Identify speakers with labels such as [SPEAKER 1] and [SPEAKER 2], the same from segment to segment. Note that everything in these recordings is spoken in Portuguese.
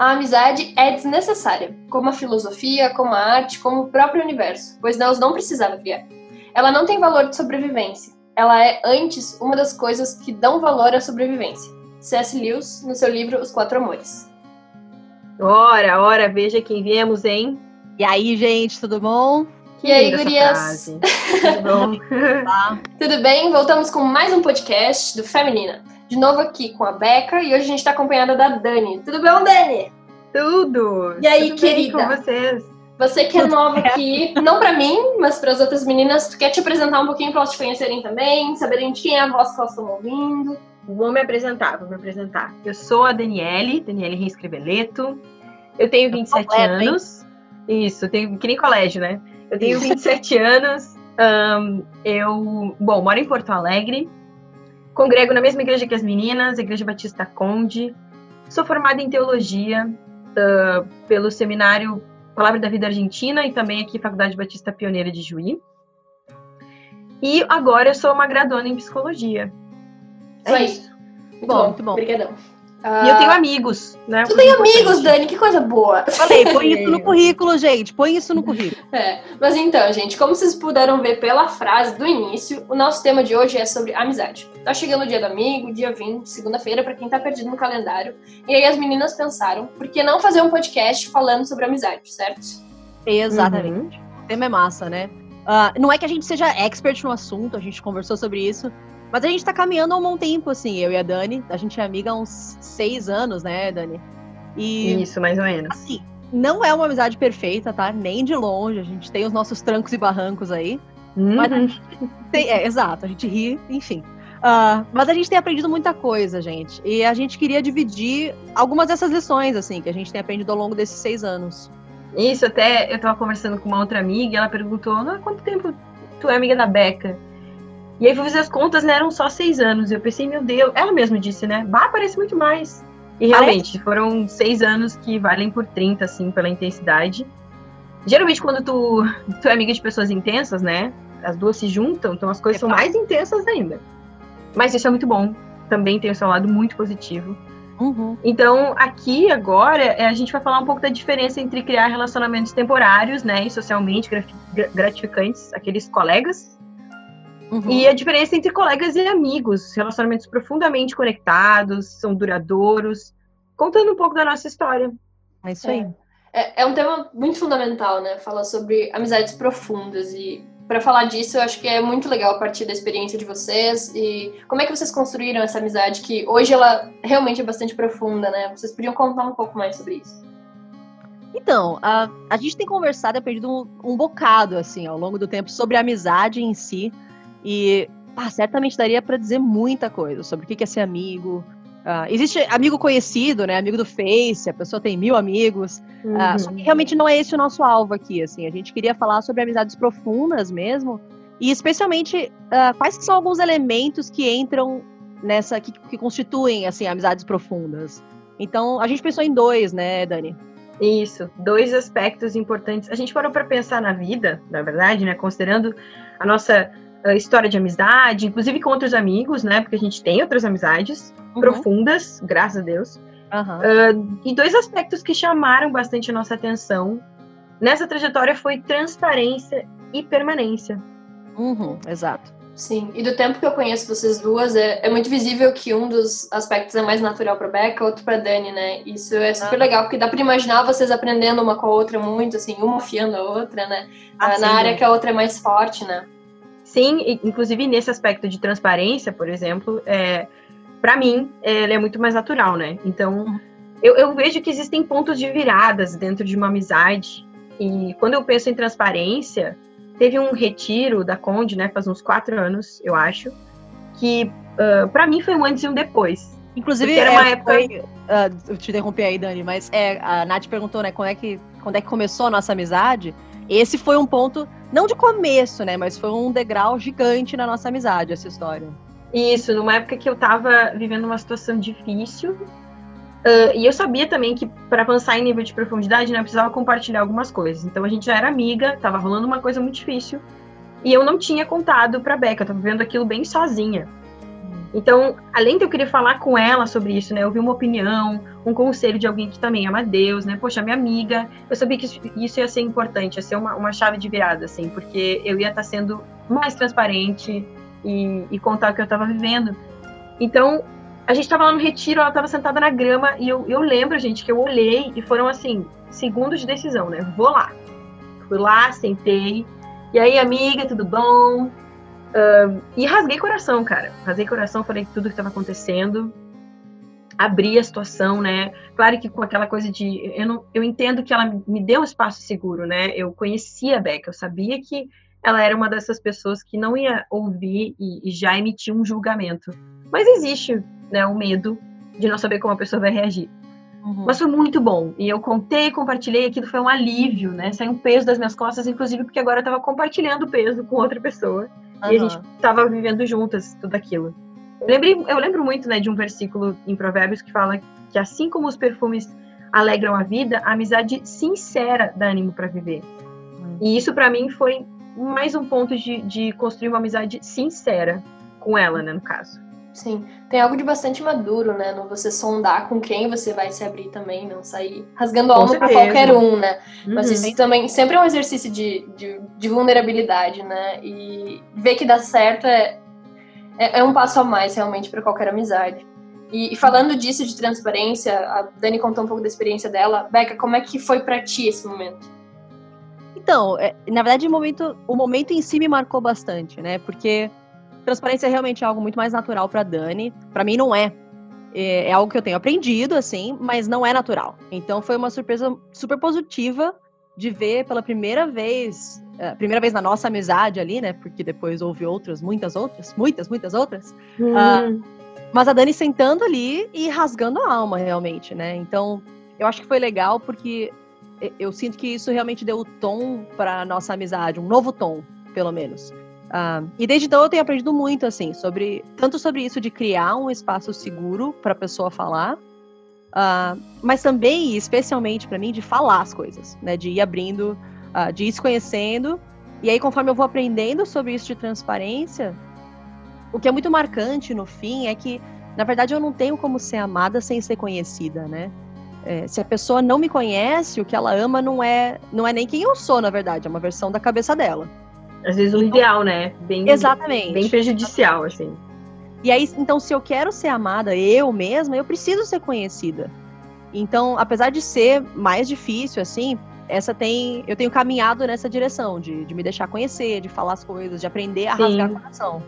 [SPEAKER 1] A amizade é desnecessária, como a filosofia, como a arte, como o próprio universo, pois Deus não precisava criar. Ela não tem valor de sobrevivência. Ela é, antes, uma das coisas que dão valor à sobrevivência. C.S. Lewis, no seu livro Os Quatro Amores.
[SPEAKER 2] Ora, ora, veja quem viemos, hein?
[SPEAKER 3] E aí, gente, tudo bom?
[SPEAKER 1] e aí, gurias? Tudo bom? Tudo bem? Voltamos com mais um podcast do Feminina. De novo aqui com a Beca e hoje a gente está acompanhada da Dani. Tudo bom, Dani?
[SPEAKER 2] Tudo!
[SPEAKER 1] E aí,
[SPEAKER 2] Tudo
[SPEAKER 1] querida?
[SPEAKER 2] Com vocês?
[SPEAKER 1] Você que é nova aqui, não para mim, mas para as outras meninas, tu quer te apresentar um pouquinho para elas te conhecerem também, saberem de quem é a voz que elas estão ouvindo?
[SPEAKER 2] Vou me apresentar, vou me apresentar. Eu sou a Daniele, Daniele Reis Creveleto. Eu tenho 27 completo, anos. Hein? Isso, tenho que nem colégio, né? Eu tenho 27 anos. Um, eu, bom, moro em Porto Alegre. Congrego na mesma igreja que as meninas, Igreja Batista Conde. Sou formada em teologia uh, pelo seminário Palavra da Vida Argentina e também aqui Faculdade Batista Pioneira de Juí. E agora eu sou uma graduanda em psicologia.
[SPEAKER 1] Só é isso. Muito bom, bom, muito bom. Obrigadão.
[SPEAKER 2] Uh... E eu tenho amigos, né?
[SPEAKER 1] Tu tem amigos, Dani, que coisa boa.
[SPEAKER 3] Falei, põe isso no currículo, gente. Põe isso no currículo.
[SPEAKER 1] É, mas então, gente, como vocês puderam ver pela frase do início, o nosso tema de hoje é sobre amizade. Tá chegando o dia do amigo, dia 20, segunda-feira, para quem tá perdido no calendário. E aí as meninas pensaram, por que não fazer um podcast falando sobre amizade, certo?
[SPEAKER 3] Exatamente. Uhum. O tema é massa, né? Uh, não é que a gente seja expert no assunto, a gente conversou sobre isso, mas a gente tá caminhando há um bom tempo, assim, eu e a Dani. A gente é amiga há uns seis anos, né, Dani?
[SPEAKER 2] E, Isso, mais ou menos.
[SPEAKER 3] Assim, não é uma amizade perfeita, tá? Nem de longe. A gente tem os nossos trancos e barrancos aí. Uhum. Mas a gente tem, é, exato, a gente ri, enfim. Uh, mas a gente tem aprendido muita coisa, gente. E a gente queria dividir algumas dessas lições, assim, que a gente tem aprendido ao longo desses seis anos.
[SPEAKER 2] Isso, até eu tava conversando com uma outra amiga e ela perguntou: há quanto tempo tu é amiga da Beca? E aí fui fazer as contas, né? Eram só seis anos. Eu pensei, meu Deus, ela mesma disse, né? Bah, parece muito mais. E realmente, parece? foram seis anos que valem por 30, assim, pela intensidade. Geralmente, quando tu, tu é amiga de pessoas intensas, né? As duas se juntam, então as coisas é são mais intensas ainda. Mas isso é muito bom. Também tem o seu lado muito positivo. Uhum. Então, aqui agora, é, a gente vai falar um pouco da diferença entre criar relacionamentos temporários, né, e socialmente gratificantes, aqueles colegas, Uhum. E a diferença entre colegas e amigos, relacionamentos profundamente conectados, são duradouros, contando um pouco da nossa história.
[SPEAKER 3] É isso aí.
[SPEAKER 1] É, é um tema muito fundamental, né? Falar sobre amizades profundas e para falar disso, eu acho que é muito legal a partir da experiência de vocês e como é que vocês construíram essa amizade que hoje ela realmente é bastante profunda, né? Vocês podiam contar um pouco mais sobre isso.
[SPEAKER 3] Então, a, a gente tem conversado, aprendido um, um bocado, assim, ao longo do tempo, sobre a amizade em si. E ah, certamente daria para dizer muita coisa sobre o que é ser amigo. Uh, existe amigo conhecido, né? Amigo do Face, a pessoa tem mil amigos. Uhum. Uh, só que realmente não é esse o nosso alvo aqui, assim. A gente queria falar sobre amizades profundas mesmo. E especialmente, uh, quais são alguns elementos que entram nessa, que, que constituem, assim, amizades profundas. Então, a gente pensou em dois, né, Dani?
[SPEAKER 2] Isso, dois aspectos importantes. A gente parou para pensar na vida, na verdade, né? Considerando a nossa uh, história de amizade, inclusive com outros amigos, né? Porque a gente tem outras amizades uhum. profundas, graças a Deus. Uhum. Uh, e dois aspectos que chamaram bastante a nossa atenção nessa trajetória foi transparência e permanência.
[SPEAKER 3] Uhum, exato.
[SPEAKER 1] Sim, e do tempo que eu conheço vocês duas, é, é muito visível que um dos aspectos é mais natural para Becca, outro para Dani, né? Isso é super ah. legal, porque dá para imaginar vocês aprendendo uma com a outra muito, assim, uma afiando a outra, né? Ah, na sim, área que a outra é mais forte, né?
[SPEAKER 2] Sim, inclusive nesse aspecto de transparência, por exemplo, é, para mim, ele é muito mais natural, né? Então, eu, eu, vejo que existem pontos de viradas dentro de uma amizade. E quando eu penso em transparência, teve um retiro da Conde, né? Faz uns quatro anos, eu acho, que uh, para mim foi um antes e um depois.
[SPEAKER 3] Inclusive, era uma é, época. Foi, uh, eu te interrompi aí, Dani, mas é, a Nath perguntou, né, quando é, que, quando é que começou a nossa amizade. Esse foi um ponto não de começo, né? Mas foi um degrau gigante na nossa amizade, essa história.
[SPEAKER 2] Isso, numa época que eu tava vivendo uma situação difícil. Uh, e eu sabia também que para avançar em nível de profundidade, né, eu precisava compartilhar algumas coisas. Então a gente já era amiga, tava rolando uma coisa muito difícil. E eu não tinha contado pra Beca, eu tava vivendo aquilo bem sozinha. Então, além de eu querer falar com ela sobre isso, né, ouvir uma opinião, um conselho de alguém que também ama Deus, né? Poxa, minha amiga, eu sabia que isso, ia ser importante, ia ser uma, uma chave de virada, assim, porque eu ia estar tá sendo mais transparente e, e contar o que eu estava vivendo. Então, a gente estava lá no retiro, ela estava sentada na grama e eu, eu lembro, gente, que eu olhei e foram assim, segundos de decisão, né? Vou lá. Fui lá, sentei. E aí, amiga, tudo bom? Uh, e rasguei coração, cara. Rasguei coração, falei tudo que estava acontecendo abrir a situação, né? Claro que com aquela coisa de eu não, eu entendo que ela me deu um espaço seguro, né? Eu conhecia a Becca, eu sabia que ela era uma dessas pessoas que não ia ouvir e, e já emitir um julgamento. Mas existe, né, o medo de não saber como a pessoa vai reagir. Uhum. Mas foi muito bom. E eu contei, compartilhei, aquilo foi um alívio, né? Saiu um peso das minhas costas, inclusive porque agora eu estava compartilhando o peso com outra pessoa. Uhum. E a gente estava vivendo juntas tudo aquilo. Eu, lembrei, eu lembro muito né, de um versículo em Provérbios que fala que assim como os perfumes alegram a vida, a amizade sincera dá ânimo para viver. Hum. E isso para mim foi mais um ponto de, de construir uma amizade sincera com ela, né, no caso.
[SPEAKER 1] Sim, tem algo de bastante maduro, né? No você sondar com quem você vai se abrir também, não sair rasgando a alma para qualquer um, né? Uhum. Mas isso também sempre é um exercício de, de, de, vulnerabilidade, né? E ver que dá certo é, é, é um passo a mais realmente para qualquer amizade. E, e, falando disso de transparência, a Dani contou um pouco da experiência dela. Beca, como é que foi para ti esse momento?
[SPEAKER 3] Então, é, na verdade, o momento, o momento em si me marcou bastante, né? Porque transparência é realmente algo muito mais natural para Dani. Para mim não é. é. é. algo que eu tenho aprendido, assim, mas não é natural. Então foi uma surpresa super positiva de ver pela primeira vez é, primeira vez na nossa amizade ali, né? Porque depois houve outras, muitas outras, muitas, muitas outras. Uhum. Uh, mas a Dani sentando ali e rasgando a alma, realmente, né? Então, eu acho que foi legal porque eu sinto que isso realmente deu o tom para nossa amizade, um novo tom, pelo menos. Uh, e desde então eu tenho aprendido muito, assim, sobre tanto sobre isso de criar um espaço seguro para a pessoa falar, uh, mas também, especialmente para mim, de falar as coisas, né? De ir abrindo uh, de ir se conhecendo. E aí, conforme eu vou aprendendo sobre isso de transparência, o que é muito marcante no fim é que, na verdade, eu não tenho como ser amada sem ser conhecida, né? É, se a pessoa não me conhece, o que ela ama não é, não é nem quem eu sou, na verdade, é uma versão da cabeça dela.
[SPEAKER 2] Às vezes o então, ideal, né? Bem,
[SPEAKER 3] exatamente.
[SPEAKER 2] Bem prejudicial, assim.
[SPEAKER 3] E aí, então, se eu quero ser amada eu mesma, eu preciso ser conhecida. Então, apesar de ser mais difícil, assim, essa tem. Eu tenho caminhado nessa direção, de, de me deixar conhecer, de falar as coisas, de aprender a Sim. rasgar o coração.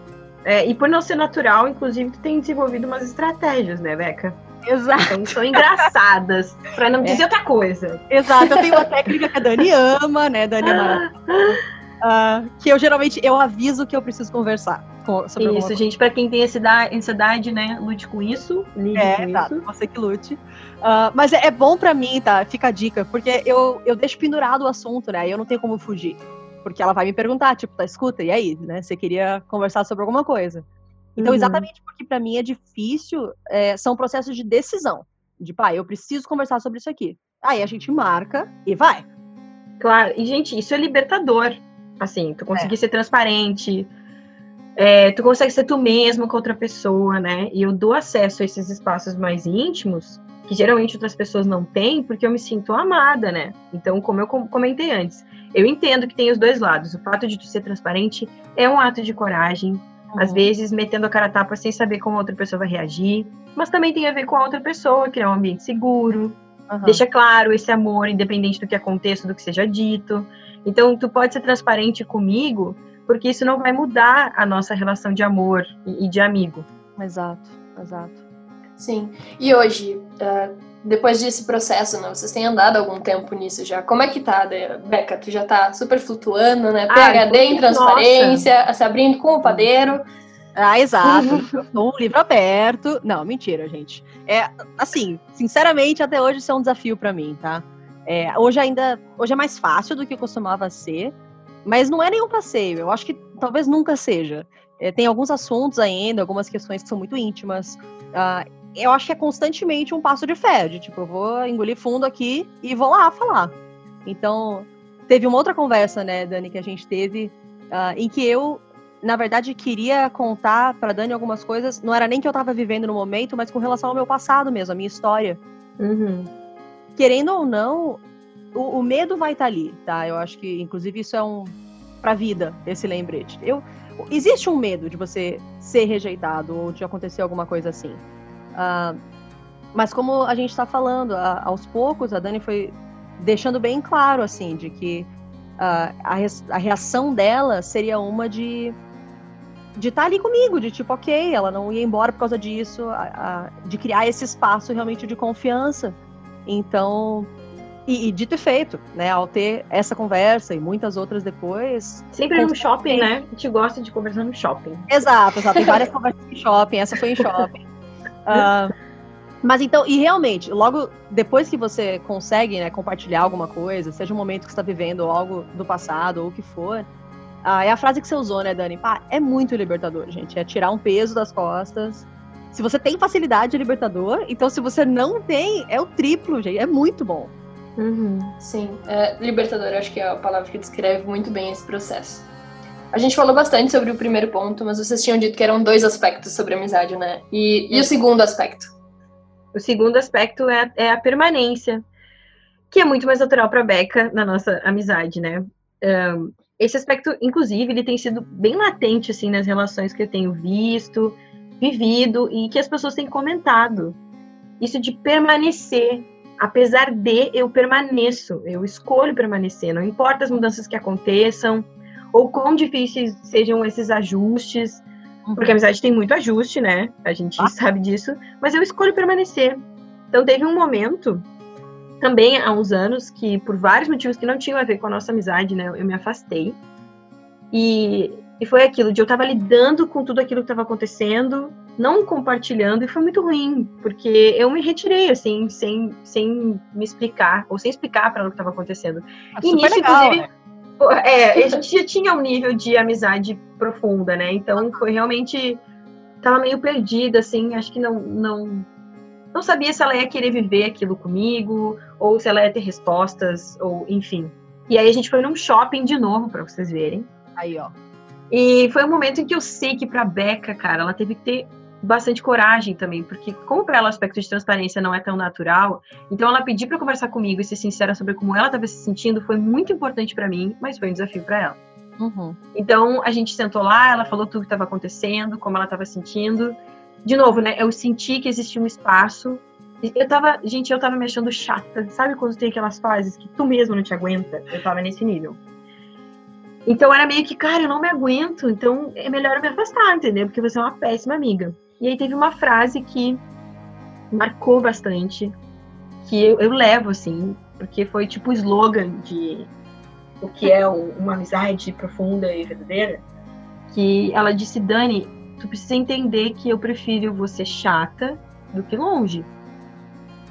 [SPEAKER 2] É, e por não ser natural, inclusive, tu tem desenvolvido umas estratégias, né, Beca?
[SPEAKER 3] Exato.
[SPEAKER 2] Então, são engraçadas, para não é. dizer outra coisa.
[SPEAKER 3] Exato, eu tenho uma técnica que a Dani ama, né, Dani é Uh, que eu geralmente eu aviso que eu preciso conversar
[SPEAKER 2] com, sobre Isso, gente, para quem tem ansiedade, né, lute com isso. Lide
[SPEAKER 3] é,
[SPEAKER 2] com
[SPEAKER 3] tá, isso. você que lute. Uh, mas é, é, bom para mim, tá? Fica a dica, porque eu, eu deixo pendurado o assunto, né? Eu não tenho como fugir. Porque ela vai me perguntar, tipo, tá, escuta, e aí, né? Você queria conversar sobre alguma coisa. Então, uhum. exatamente porque para mim é difícil, é, são processos de decisão. De, pai, eu preciso conversar sobre isso aqui. Aí a gente marca e vai.
[SPEAKER 2] Claro, e gente, isso é libertador. Assim, tu conseguir é. ser transparente, é, tu consegue ser tu mesmo com outra pessoa, né? E eu dou acesso a esses espaços mais íntimos, que geralmente outras pessoas não têm, porque eu me sinto amada, né? Então, como eu comentei antes, eu entendo que tem os dois lados. O fato de tu ser transparente é um ato de coragem, uhum. às vezes metendo a cara a tapa sem saber como a outra pessoa vai reagir, mas também tem a ver com a outra pessoa, criar um ambiente seguro, uhum. deixa claro esse amor, independente do que aconteça, do que seja dito. Então, tu pode ser transparente comigo, porque isso não vai mudar a nossa relação de amor e de amigo.
[SPEAKER 3] Exato, exato.
[SPEAKER 1] Sim. E hoje, uh, depois desse processo, né? Vocês têm andado algum tempo nisso já. Como é que tá, Beca? Tu já tá super flutuando, né? PHD em transparência, nossa. se abrindo com o padeiro.
[SPEAKER 3] Ah, exato. um livro aberto. Não, mentira, gente. É assim, sinceramente, até hoje isso é um desafio para mim, tá? É, hoje ainda, hoje é mais fácil do que costumava ser, mas não é nenhum passeio. Eu acho que talvez nunca seja. É, tem alguns assuntos ainda, algumas questões que são muito íntimas. Uh, eu acho que é constantemente um passo de fé, de tipo, eu vou engolir fundo aqui e vou lá falar. Então, teve uma outra conversa, né, Dani, que a gente teve, uh, em que eu, na verdade, queria contar para Dani algumas coisas, não era nem que eu estava vivendo no momento, mas com relação ao meu passado mesmo, a minha história.
[SPEAKER 2] Uhum.
[SPEAKER 3] Querendo ou não, o, o medo vai estar ali, tá? Eu acho que, inclusive, isso é um pra vida, esse lembrete. Eu, existe um medo de você ser rejeitado ou de acontecer alguma coisa assim. Uh, mas como a gente está falando, a, aos poucos, a Dani foi deixando bem claro, assim, de que uh, a, a reação dela seria uma de de estar tá ali comigo, de tipo, ok, ela não ia embora por causa disso, a, a, de criar esse espaço realmente de confiança. Então, e, e, dito e feito, né? Ao ter essa conversa e muitas outras depois.
[SPEAKER 2] Sempre no shopping, né? A gente gosta de conversar no shopping.
[SPEAKER 3] Exato, exato. Tem várias conversas em shopping, essa foi em shopping. Uh, mas então, e realmente, logo depois que você consegue né, compartilhar alguma coisa, seja um momento que você está vivendo, ou algo do passado, ou o que for, ah, é a frase que você usou, né, Dani? Pá, é muito libertador, gente. É tirar um peso das costas. Se você tem facilidade de libertador, então se você não tem, é o triplo, gente. É muito bom.
[SPEAKER 1] Uhum. Sim, é, libertador acho que é a palavra que descreve muito bem esse processo. A gente falou bastante sobre o primeiro ponto, mas vocês tinham dito que eram dois aspectos sobre amizade, né? E, e o segundo aspecto?
[SPEAKER 2] O segundo aspecto é, é a permanência, que é muito mais natural para Beca na nossa amizade, né? Um, esse aspecto, inclusive, ele tem sido bem latente assim nas relações que eu tenho visto, vivido e que as pessoas têm comentado. Isso de permanecer, apesar de eu permaneço, eu escolho permanecer, não importa as mudanças que aconteçam ou quão difíceis sejam esses ajustes, porque a amizade tem muito ajuste, né? A gente ah. sabe disso, mas eu escolho permanecer. Então teve um momento também há uns anos que por vários motivos que não tinham a ver com a nossa amizade, né, eu me afastei. E, e foi aquilo de eu tava lidando com tudo aquilo que estava acontecendo não compartilhando e foi muito ruim, porque eu me retirei assim, sem, sem me explicar, ou sem explicar para ela o que estava acontecendo.
[SPEAKER 3] Ah, e nisso, legal, inclusive,
[SPEAKER 2] né? é, a gente já tinha um nível de amizade profunda, né? Então foi realmente tava meio perdida assim, acho que não não não sabia se ela ia querer viver aquilo comigo ou se ela ia ter respostas ou enfim. E aí a gente foi num shopping de novo para vocês verem.
[SPEAKER 3] Aí, ó.
[SPEAKER 2] E foi um momento em que eu sei que pra Beca, cara, ela teve que ter bastante coragem também, porque como para ela o aspecto de transparência não é tão natural, então ela pedir para conversar comigo e ser sincera sobre como ela estava se sentindo foi muito importante para mim, mas foi um desafio para ela.
[SPEAKER 3] Uhum.
[SPEAKER 2] Então a gente sentou lá, ela falou tudo o que estava acontecendo, como ela estava sentindo. De novo, né? Eu senti que existia um espaço. Eu tava, gente, eu tava me achando chata. Sabe quando tem aquelas fases que tu mesmo não te aguenta? Eu tava nesse nível. Então era meio que, cara, eu não me aguento, então é melhor eu me afastar, entendeu? Porque você é uma péssima amiga. E aí teve uma frase que marcou bastante, que eu, eu levo, assim, porque foi tipo o slogan de o que é uma amizade profunda e verdadeira, que ela disse, Dani, tu precisa entender que eu prefiro você chata do que longe.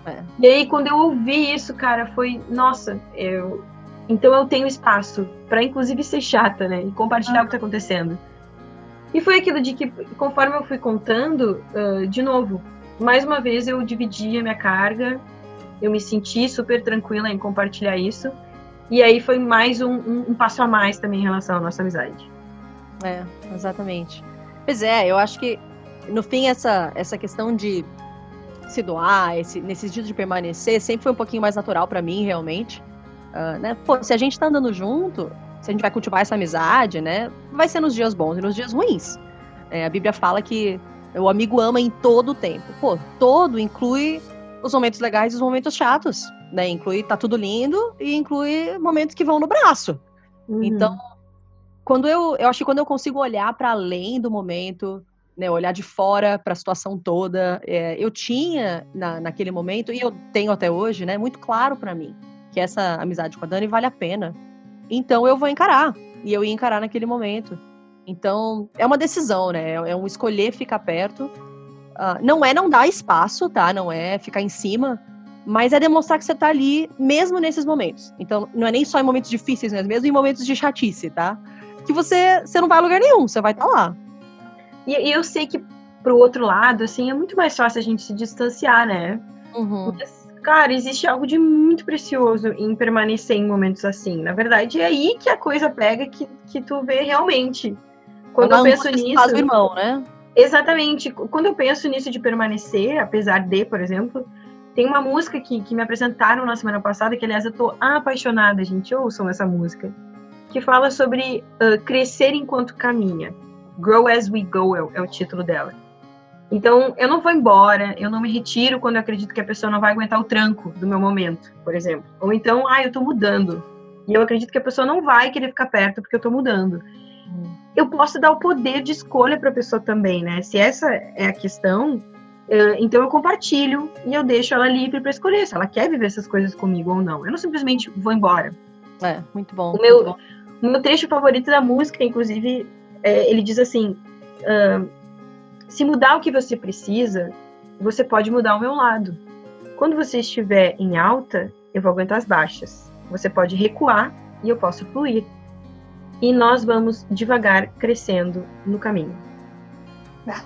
[SPEAKER 2] É. E aí, quando eu ouvi isso, cara, foi, nossa, eu. Então eu tenho espaço para inclusive ser chata, né? E compartilhar ah. o que tá acontecendo. E foi aquilo de que, conforme eu fui contando, uh, de novo, mais uma vez eu dividi a minha carga, eu me senti super tranquila em compartilhar isso. E aí foi mais um, um, um passo a mais também em relação à nossa amizade.
[SPEAKER 3] É, exatamente. Pois é, eu acho que no fim essa, essa questão de se doar, esse, nesses dias de permanecer, sempre foi um pouquinho mais natural para mim, realmente. Uh, né? Pô, se a gente tá andando junto, se a gente vai cultivar essa amizade, né? Vai ser nos dias bons e nos dias ruins. É, a Bíblia fala que o amigo ama em todo o tempo. Pô, todo inclui os momentos legais e os momentos chatos, né? Inclui tá tudo lindo e inclui momentos que vão no braço. Uhum. Então, quando eu, eu acho que quando eu consigo olhar para além do momento, né, olhar de fora para a situação toda, é, eu tinha na, naquele momento e eu tenho até hoje, né, muito claro para mim que essa amizade com a Dani vale a pena. Então eu vou encarar. E eu ia encarar naquele momento. Então, é uma decisão, né? É um escolher ficar perto. Uh, não é não dar espaço, tá? Não é ficar em cima, mas é demonstrar que você tá ali mesmo nesses momentos. Então, não é nem só em momentos difíceis, mas mesmo em momentos de chatice, tá? Que você, você não vai a lugar nenhum, você vai estar tá lá.
[SPEAKER 2] E, e, eu sei que pro outro lado, assim, é muito mais fácil a gente se distanciar, né?
[SPEAKER 3] Uhum.
[SPEAKER 2] Porque Cara, existe algo de muito precioso em permanecer em momentos assim. Na verdade, é aí que a coisa pega que, que tu vê realmente. Quando eu penso nisso.
[SPEAKER 3] Faz o irmão, né?
[SPEAKER 2] Exatamente. Quando eu penso nisso de permanecer, apesar de, por exemplo, Tem uma música que, que me apresentaram na semana passada, que aliás eu tô apaixonada, gente. Ouçam essa música. Que fala sobre uh, crescer enquanto caminha. Grow as we go é, é o título dela. Então, eu não vou embora, eu não me retiro quando eu acredito que a pessoa não vai aguentar o tranco do meu momento, por exemplo. Ou então, ah, eu tô mudando. E eu acredito que a pessoa não vai querer ficar perto porque eu tô mudando. Eu posso dar o poder de escolha para a pessoa também, né? Se essa é a questão, então eu compartilho e eu deixo ela livre para escolher se ela quer viver essas coisas comigo ou não. Eu não simplesmente vou embora.
[SPEAKER 3] É, muito bom.
[SPEAKER 2] O meu,
[SPEAKER 3] bom.
[SPEAKER 2] Meu trecho favorito da música, inclusive, é, ele diz assim: uh, se mudar o que você precisa, você pode mudar o meu lado. Quando você estiver em alta, eu vou aguentar as baixas. Você pode recuar e eu posso fluir. E nós vamos devagar crescendo no caminho.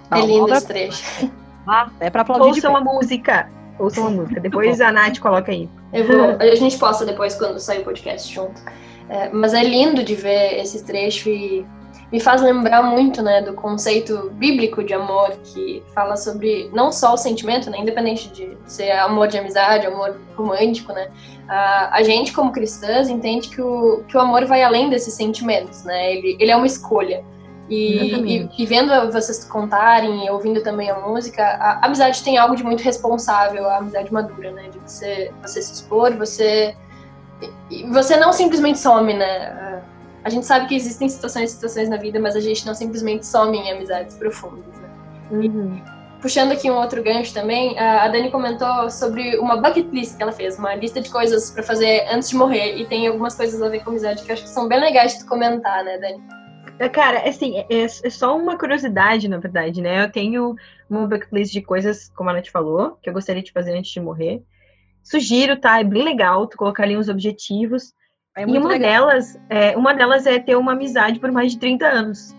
[SPEAKER 1] Ah, é lindo esse trecho.
[SPEAKER 3] Ah, é pra aplaudir
[SPEAKER 2] Ouçam a música. Ouçam a música. Depois a Nath coloca aí.
[SPEAKER 1] Vou, a gente posta depois quando sair o podcast junto. É, mas é lindo de ver esse trecho e me faz lembrar muito, né, do conceito bíblico de amor, que fala sobre não só o sentimento, né, independente de ser amor de amizade, amor romântico, né, a, a gente como cristãs entende que o, que o amor vai além desses sentimentos, né, ele, ele é uma escolha. E, e, e, vendo vocês contarem e ouvindo também a música, a, a amizade tem algo de muito responsável, a amizade madura, né, de você, você se expor, você... Você não simplesmente some, né? a gente sabe que existem situações e situações na vida, mas a gente não simplesmente some em amizades profundas, né?
[SPEAKER 2] Uhum.
[SPEAKER 1] Puxando aqui um outro gancho também, a Dani comentou sobre uma bucket list que ela fez, uma lista de coisas para fazer antes de morrer, e tem algumas coisas a ver com amizade que eu acho que são bem legais de tu comentar, né, Dani?
[SPEAKER 2] É, cara, assim, é, é só uma curiosidade, na verdade, né? Eu tenho uma bucket list de coisas, como a Nath falou, que eu gostaria de fazer antes de morrer. Sugiro, tá? É bem legal tu colocar ali uns objetivos. É e uma legal. delas, é, uma delas é ter uma amizade por mais de 30 anos.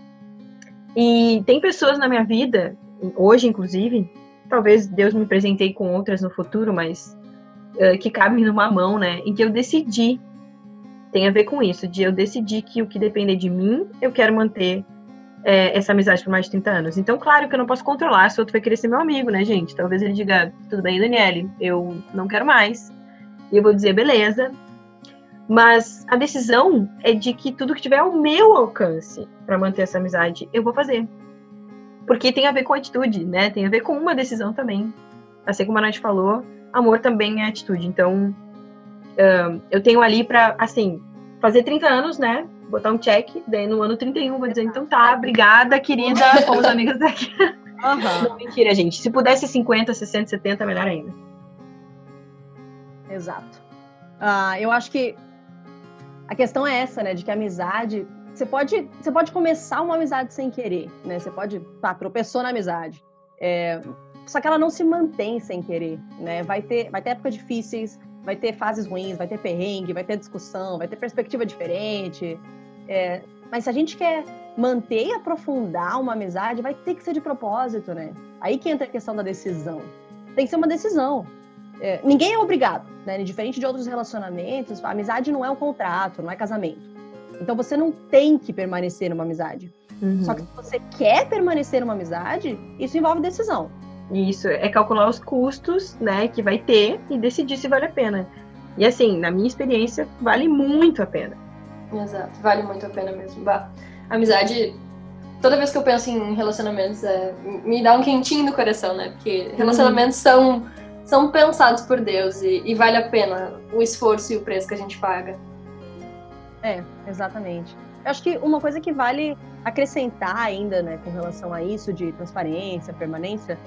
[SPEAKER 2] E tem pessoas na minha vida, hoje inclusive, talvez Deus me presentei com outras no futuro, mas uh, que cabem numa mão, né? Em que eu decidi, tem a ver com isso, de eu decidi que o que depender de mim, eu quero manter é, essa amizade por mais de 30 anos. Então, claro que eu não posso controlar se o outro vai querer ser meu amigo, né, gente? Talvez ele diga, tudo bem, Daniele, eu não quero mais. E eu vou dizer, beleza, mas a decisão é de que tudo que tiver ao meu alcance para manter essa amizade, eu vou fazer. Porque tem a ver com atitude, né? Tem a ver com uma decisão também. Assim como a Nath falou, amor também é atitude. Então, eu tenho ali para, assim, fazer 30 anos, né? Botar um check, daí no ano 31 vou dizer, então tá, obrigada, querida, fomos amigas daqui. Uhum. Não, mentira, gente. Se pudesse 50, 60, 70, melhor ainda.
[SPEAKER 3] Exato. Uh, eu acho que a questão é essa, né? De que a amizade. Você pode, você pode começar uma amizade sem querer, né? Você pode. Tá, tropeçou na amizade. É, só que ela não se mantém sem querer, né? Vai ter, vai ter épocas difíceis, vai ter fases ruins, vai ter perrengue, vai ter discussão, vai ter perspectiva diferente. É, mas se a gente quer manter e aprofundar uma amizade, vai ter que ser de propósito, né? Aí que entra a questão da decisão. Tem que ser uma decisão. É, ninguém é obrigado, né? Diferente de outros relacionamentos, a amizade não é um contrato, não é casamento. Então você não tem que permanecer numa amizade. Uhum. Só que se você quer permanecer numa amizade, isso envolve decisão.
[SPEAKER 2] Isso, é calcular os custos, né, que vai ter e decidir se vale a pena. E assim, na minha experiência, vale muito a pena.
[SPEAKER 1] Exato, vale muito a pena mesmo. Bah, amizade, toda vez que eu penso em relacionamentos, é, me dá um quentinho no coração, né? Porque relacionamentos uhum. são são pensados por Deus e, e, vale a pena o esforço e o preço que a gente paga.
[SPEAKER 3] É, exatamente. Eu acho que uma coisa que vale acrescentar ainda, né, com relação a isso de transparência, permanência,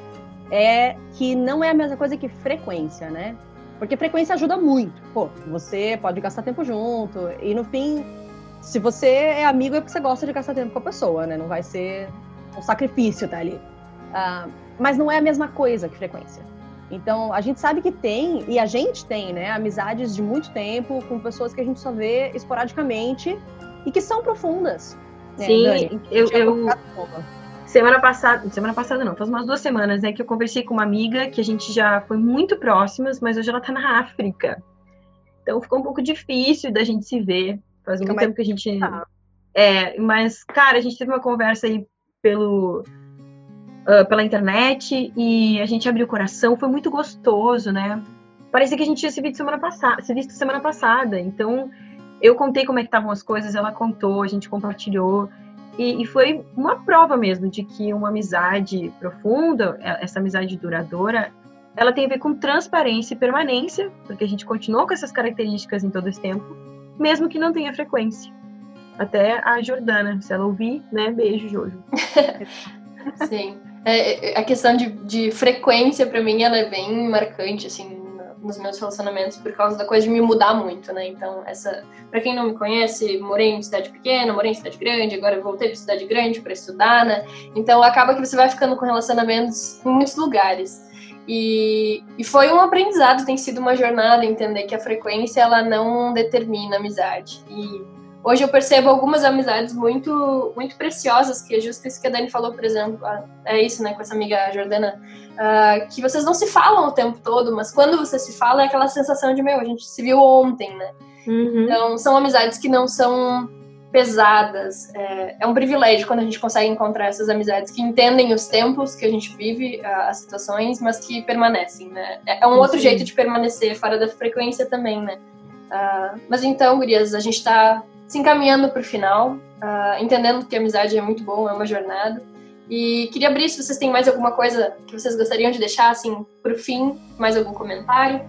[SPEAKER 3] é que não é a mesma coisa que frequência, né? Porque frequência ajuda muito. Pô, você pode gastar tempo junto e no fim, se você é amigo é porque você gosta de gastar tempo com a pessoa, né? Não vai ser um sacrifício tá ali. Uh, mas não é a mesma coisa que frequência. Então, a gente sabe que tem, e a gente tem, né, amizades de muito tempo com pessoas que a gente só vê esporadicamente e que são profundas.
[SPEAKER 2] Né, Sim, Dani? eu, eu semana passada, semana passada não, faz umas duas semanas, né, que eu conversei com uma amiga que a gente já foi muito próximas, mas hoje ela tá na África. Então ficou um pouco difícil da gente se ver. Faz muito tempo que a gente. É, mas, cara, a gente teve uma conversa aí pelo uh, pela internet e a gente abriu o coração, foi muito gostoso, né? parecia que a gente tinha se visto semana passada, se visto semana passada. Então, eu contei como é que estavam as coisas, ela contou, a gente compartilhou. E, e, foi uma prova mesmo de que uma amizade profunda, é, essa amizade duradoura, ela tem a ver com transparência e permanência, porque a gente continuou com essas características em todo esse tempo, mesmo que não tenha frequência. Até a Jordana, se ela ouvir, né? Beijo, Jojo.
[SPEAKER 1] Sim. É, é, a questão de, de frequência, para mim, ela é bem marcante, assim, nos meus relacionamentos por causa da coisa de me mudar muito, né? Então, essa, para quem não me conhece, morei em cidade pequena, morei em cidade grande, agora voltei para cidade grande para estudar, né? Então, acaba que você vai ficando com relacionamentos em muitos lugares. E, e foi um aprendizado, tem sido uma jornada entender que a frequência ela não determina a amizade. E hoje eu percebo algumas amizades muito muito preciosas, que é justo isso que a Dani falou, por exemplo, é isso, né, com essa amiga Jordana, uh, que vocês não se falam o tempo todo, mas quando você se fala é aquela sensação de, meu, a gente se viu ontem, né? Uhum. Então, são amizades que não são pesadas. É, é, um privilégio quando a gente consegue encontrar essas amizades que entendem os tempos que a gente vive, as situações, mas que permanecem, né? É, é um outro Sim. jeito de permanecer fora da frequência também, né? Uh, mas então, gurias, a gente está se encaminhando para o final, uh, entendendo que a amizade é muito boa, é uma jornada. E queria abrir se vocês têm mais alguma coisa que vocês gostariam de deixar, assim, para o fim, mais algum comentário.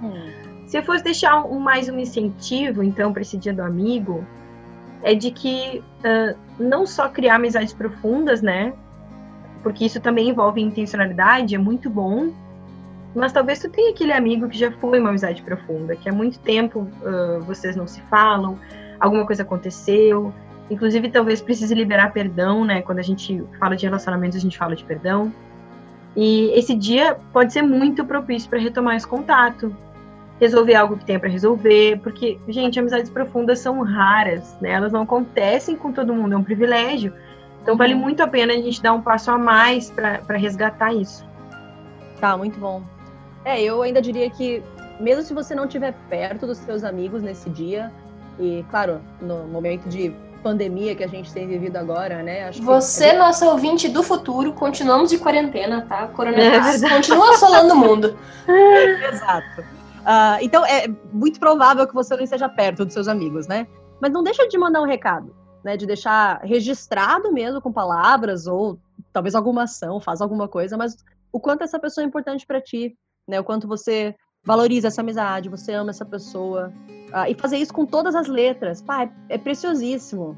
[SPEAKER 2] Hum. Se eu fosse deixar um, mais um incentivo, então, para esse dia do amigo, é de que uh, não só criar amizades profundas, né? Porque isso também envolve intencionalidade, é muito bom. Mas talvez tu tenha aquele amigo que já foi uma amizade profunda, que há muito tempo uh, vocês não se falam, alguma coisa aconteceu. Inclusive, talvez precise liberar perdão, né? Quando a gente fala de relacionamentos, a gente fala de perdão. E esse dia pode ser muito propício para retomar esse contato, resolver algo que tenha para resolver, porque, gente, amizades profundas são raras, né? Elas não acontecem com todo mundo, é um privilégio. Então vale uhum. muito a pena a gente dar um passo a mais para resgatar isso.
[SPEAKER 3] Tá, muito bom. É, eu ainda diria que, mesmo se você não estiver perto dos seus amigos nesse dia, e, claro, no momento de pandemia que a gente tem vivido agora, né?
[SPEAKER 1] Acho Você, que... nossa ouvinte do futuro, continuamos de quarentena, tá? Coronavírus é continua assolando o mundo.
[SPEAKER 3] Exato. Uh, então é muito provável que você não esteja perto dos seus amigos, né? Mas não deixa de mandar um recado, né? De deixar registrado mesmo com palavras ou talvez alguma ação, faz alguma coisa, mas o quanto essa pessoa é importante para ti, né? O quanto você valoriza essa amizade, você ama essa pessoa. Uh, e fazer isso com todas as letras, pá, é, é preciosíssimo.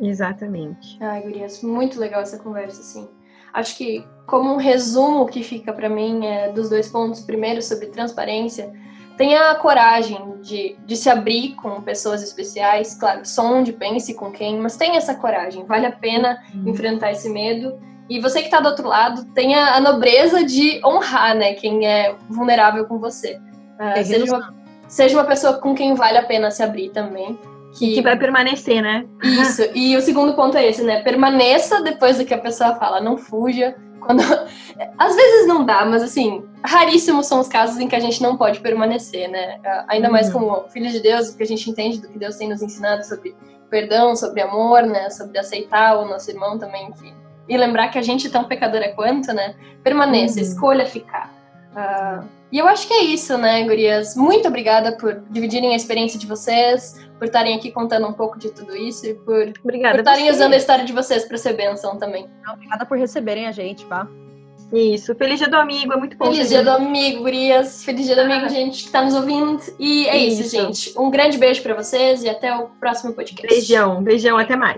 [SPEAKER 2] Exatamente.
[SPEAKER 1] Ai, Gurias, muito legal essa conversa, assim. Acho que, como um resumo que fica para mim é, dos dois pontos, primeiro sobre transparência, tenha a coragem de, de se abrir com pessoas especiais, claro, sonde, pense com quem, mas tenha essa coragem, vale a pena uhum. enfrentar esse medo. E você que está do outro lado, tenha a nobreza de honrar, né, quem é vulnerável com você. Uh, seja, uma, seja uma pessoa com quem vale a pena se abrir também.
[SPEAKER 2] Que, que vai permanecer, né?
[SPEAKER 1] Isso. E o segundo ponto é esse, né? Permaneça depois do que a pessoa fala, não fuja, quando... Às vezes não dá, mas assim, raríssimos são os casos em que a gente não pode permanecer, né? Ainda mais uhum. como filhos de Deus, o que a gente entende do que Deus tem nos ensinado sobre perdão, sobre amor, né? Sobre aceitar o nosso irmão também, enfim. E lembrar que a gente é tão pecadora quanto, né? Permaneça, uhum. escolha ficar. Uh, e eu acho que é isso, né, gurias? Muito obrigada por dividirem a experiência de vocês, por estarem aqui contando um pouco de tudo isso e por estarem usando a história de vocês para ser bênção também.
[SPEAKER 3] Obrigada por receberem a gente, tá?
[SPEAKER 2] Isso. Feliz dia do amigo, é muito bom.
[SPEAKER 1] Feliz dia do amigo, gurias. Feliz dia do amigo, gente, que tá nos ouvindo. E é isso, isso gente. Um grande beijo para vocês e até o próximo podcast.
[SPEAKER 2] Beijão, beijão, até mais.